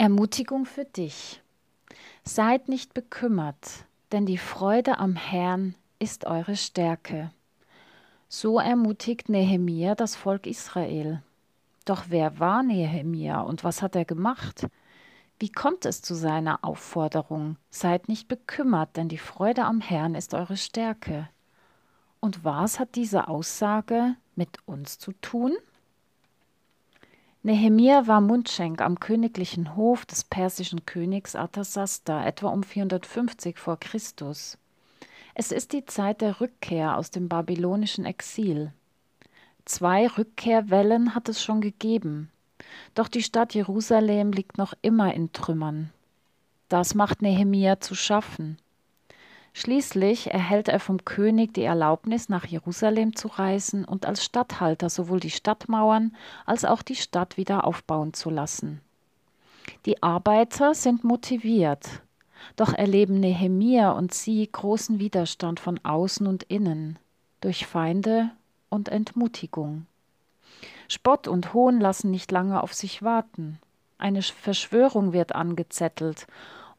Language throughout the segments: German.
Ermutigung für dich. Seid nicht bekümmert, denn die Freude am Herrn ist eure Stärke. So ermutigt Nehemia das Volk Israel. Doch wer war Nehemia und was hat er gemacht? Wie kommt es zu seiner Aufforderung? Seid nicht bekümmert, denn die Freude am Herrn ist eure Stärke. Und was hat diese Aussage mit uns zu tun? Nehemia war Mundschenk am königlichen Hof des persischen Königs Arthasasta, etwa um 450 vor Christus. Es ist die Zeit der Rückkehr aus dem babylonischen Exil. Zwei Rückkehrwellen hat es schon gegeben. Doch die Stadt Jerusalem liegt noch immer in Trümmern. Das macht Nehemia zu schaffen. Schließlich erhält er vom König die Erlaubnis, nach Jerusalem zu reisen und als Statthalter sowohl die Stadtmauern als auch die Stadt wieder aufbauen zu lassen. Die Arbeiter sind motiviert, doch erleben Nehemia und sie großen Widerstand von außen und innen, durch Feinde und Entmutigung. Spott und Hohn lassen nicht lange auf sich warten. Eine Verschwörung wird angezettelt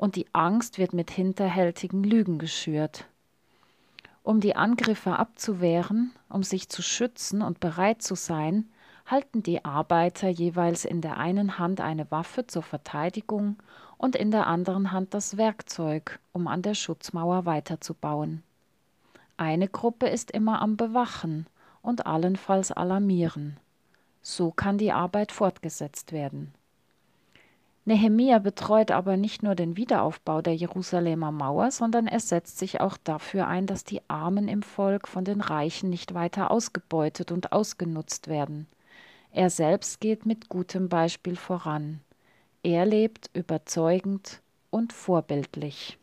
und die Angst wird mit hinterhältigen Lügen geschürt. Um die Angriffe abzuwehren, um sich zu schützen und bereit zu sein, halten die Arbeiter jeweils in der einen Hand eine Waffe zur Verteidigung und in der anderen Hand das Werkzeug, um an der Schutzmauer weiterzubauen. Eine Gruppe ist immer am Bewachen und allenfalls alarmieren. So kann die Arbeit fortgesetzt werden. Nehemia betreut aber nicht nur den Wiederaufbau der Jerusalemer Mauer, sondern er setzt sich auch dafür ein, dass die Armen im Volk von den Reichen nicht weiter ausgebeutet und ausgenutzt werden. Er selbst geht mit gutem Beispiel voran. Er lebt überzeugend und vorbildlich.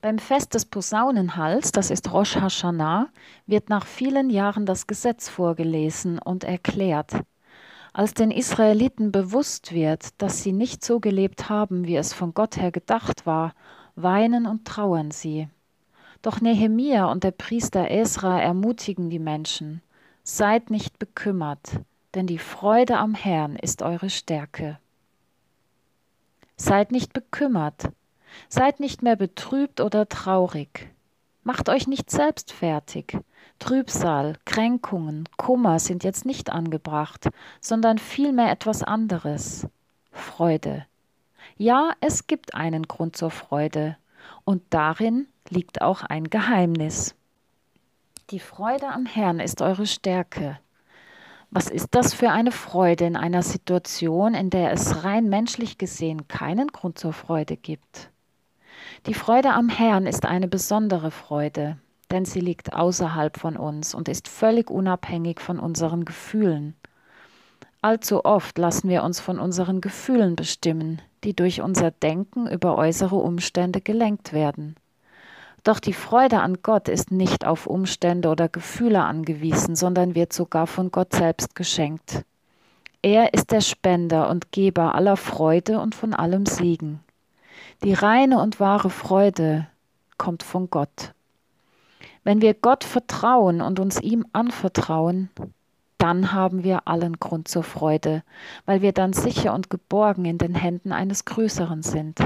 Beim Fest des Posaunenhals, das ist Rosh Hashanah, wird nach vielen Jahren das Gesetz vorgelesen und erklärt. Als den Israeliten bewusst wird, dass sie nicht so gelebt haben, wie es von Gott her gedacht war, weinen und trauern sie. Doch Nehemia und der Priester Esra ermutigen die Menschen: Seid nicht bekümmert, denn die Freude am Herrn ist eure Stärke. Seid nicht bekümmert, seid nicht mehr betrübt oder traurig. Macht euch nicht selbst fertig, Trübsal, Kränkungen, Kummer sind jetzt nicht angebracht, sondern vielmehr etwas anderes. Freude. Ja, es gibt einen Grund zur Freude, und darin liegt auch ein Geheimnis. Die Freude am Herrn ist eure Stärke. Was ist das für eine Freude in einer Situation, in der es rein menschlich gesehen keinen Grund zur Freude gibt? Die Freude am Herrn ist eine besondere Freude denn sie liegt außerhalb von uns und ist völlig unabhängig von unseren Gefühlen. Allzu oft lassen wir uns von unseren Gefühlen bestimmen, die durch unser Denken über äußere Umstände gelenkt werden. Doch die Freude an Gott ist nicht auf Umstände oder Gefühle angewiesen, sondern wird sogar von Gott selbst geschenkt. Er ist der Spender und Geber aller Freude und von allem Segen. Die reine und wahre Freude kommt von Gott. Wenn wir Gott vertrauen und uns ihm anvertrauen, dann haben wir allen Grund zur Freude, weil wir dann sicher und geborgen in den Händen eines Größeren sind.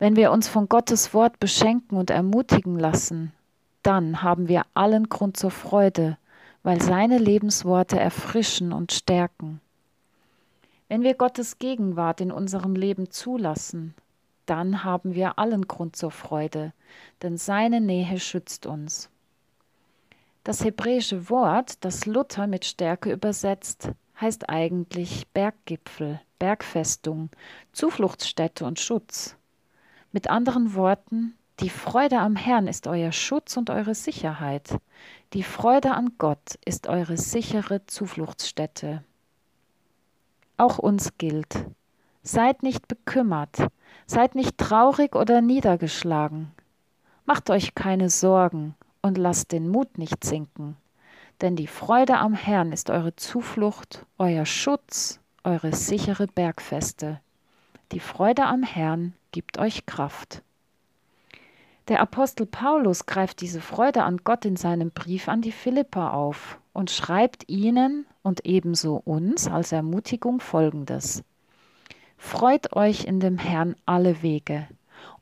Wenn wir uns von Gottes Wort beschenken und ermutigen lassen, dann haben wir allen Grund zur Freude, weil seine Lebensworte erfrischen und stärken. Wenn wir Gottes Gegenwart in unserem Leben zulassen, dann haben wir allen Grund zur Freude, denn seine Nähe schützt uns. Das hebräische Wort, das Luther mit Stärke übersetzt, heißt eigentlich Berggipfel, Bergfestung, Zufluchtsstätte und Schutz. Mit anderen Worten, die Freude am Herrn ist euer Schutz und eure Sicherheit. Die Freude an Gott ist eure sichere Zufluchtsstätte. Auch uns gilt, seid nicht bekümmert, Seid nicht traurig oder niedergeschlagen. Macht euch keine Sorgen und lasst den Mut nicht sinken. Denn die Freude am Herrn ist eure Zuflucht, euer Schutz, eure sichere Bergfeste. Die Freude am Herrn gibt euch Kraft. Der Apostel Paulus greift diese Freude an Gott in seinem Brief an die Philipper auf und schreibt ihnen und ebenso uns als Ermutigung folgendes. Freut euch in dem Herrn alle Wege.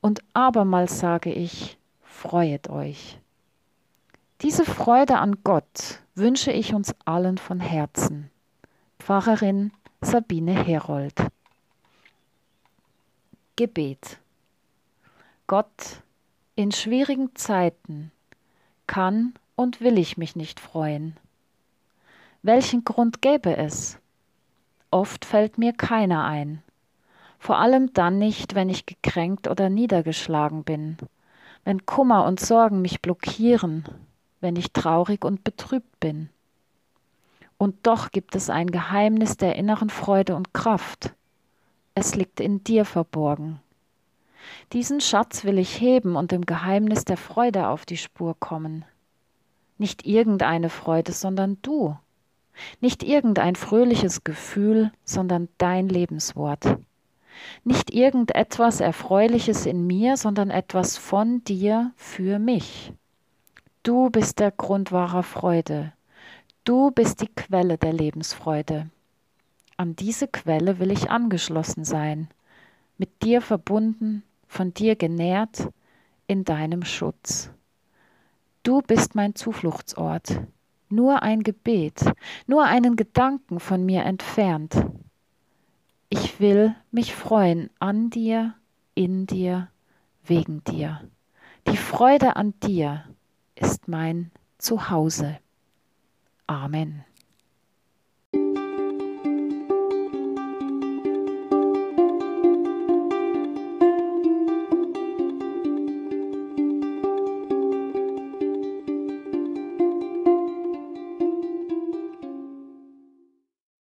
Und abermals sage ich, freuet euch. Diese Freude an Gott wünsche ich uns allen von Herzen. Pfarrerin Sabine Herold. Gebet. Gott, in schwierigen Zeiten kann und will ich mich nicht freuen. Welchen Grund gäbe es? Oft fällt mir keiner ein. Vor allem dann nicht, wenn ich gekränkt oder niedergeschlagen bin, wenn Kummer und Sorgen mich blockieren, wenn ich traurig und betrübt bin. Und doch gibt es ein Geheimnis der inneren Freude und Kraft. Es liegt in dir verborgen. Diesen Schatz will ich heben und dem Geheimnis der Freude auf die Spur kommen. Nicht irgendeine Freude, sondern du. Nicht irgendein fröhliches Gefühl, sondern dein Lebenswort. Nicht irgendetwas Erfreuliches in mir, sondern etwas von dir für mich. Du bist der Grund wahrer Freude. Du bist die Quelle der Lebensfreude. An diese Quelle will ich angeschlossen sein, mit dir verbunden, von dir genährt, in deinem Schutz. Du bist mein Zufluchtsort, nur ein Gebet, nur einen Gedanken von mir entfernt. Ich will mich freuen an dir, in dir, wegen dir. Die Freude an dir ist mein Zuhause. Amen.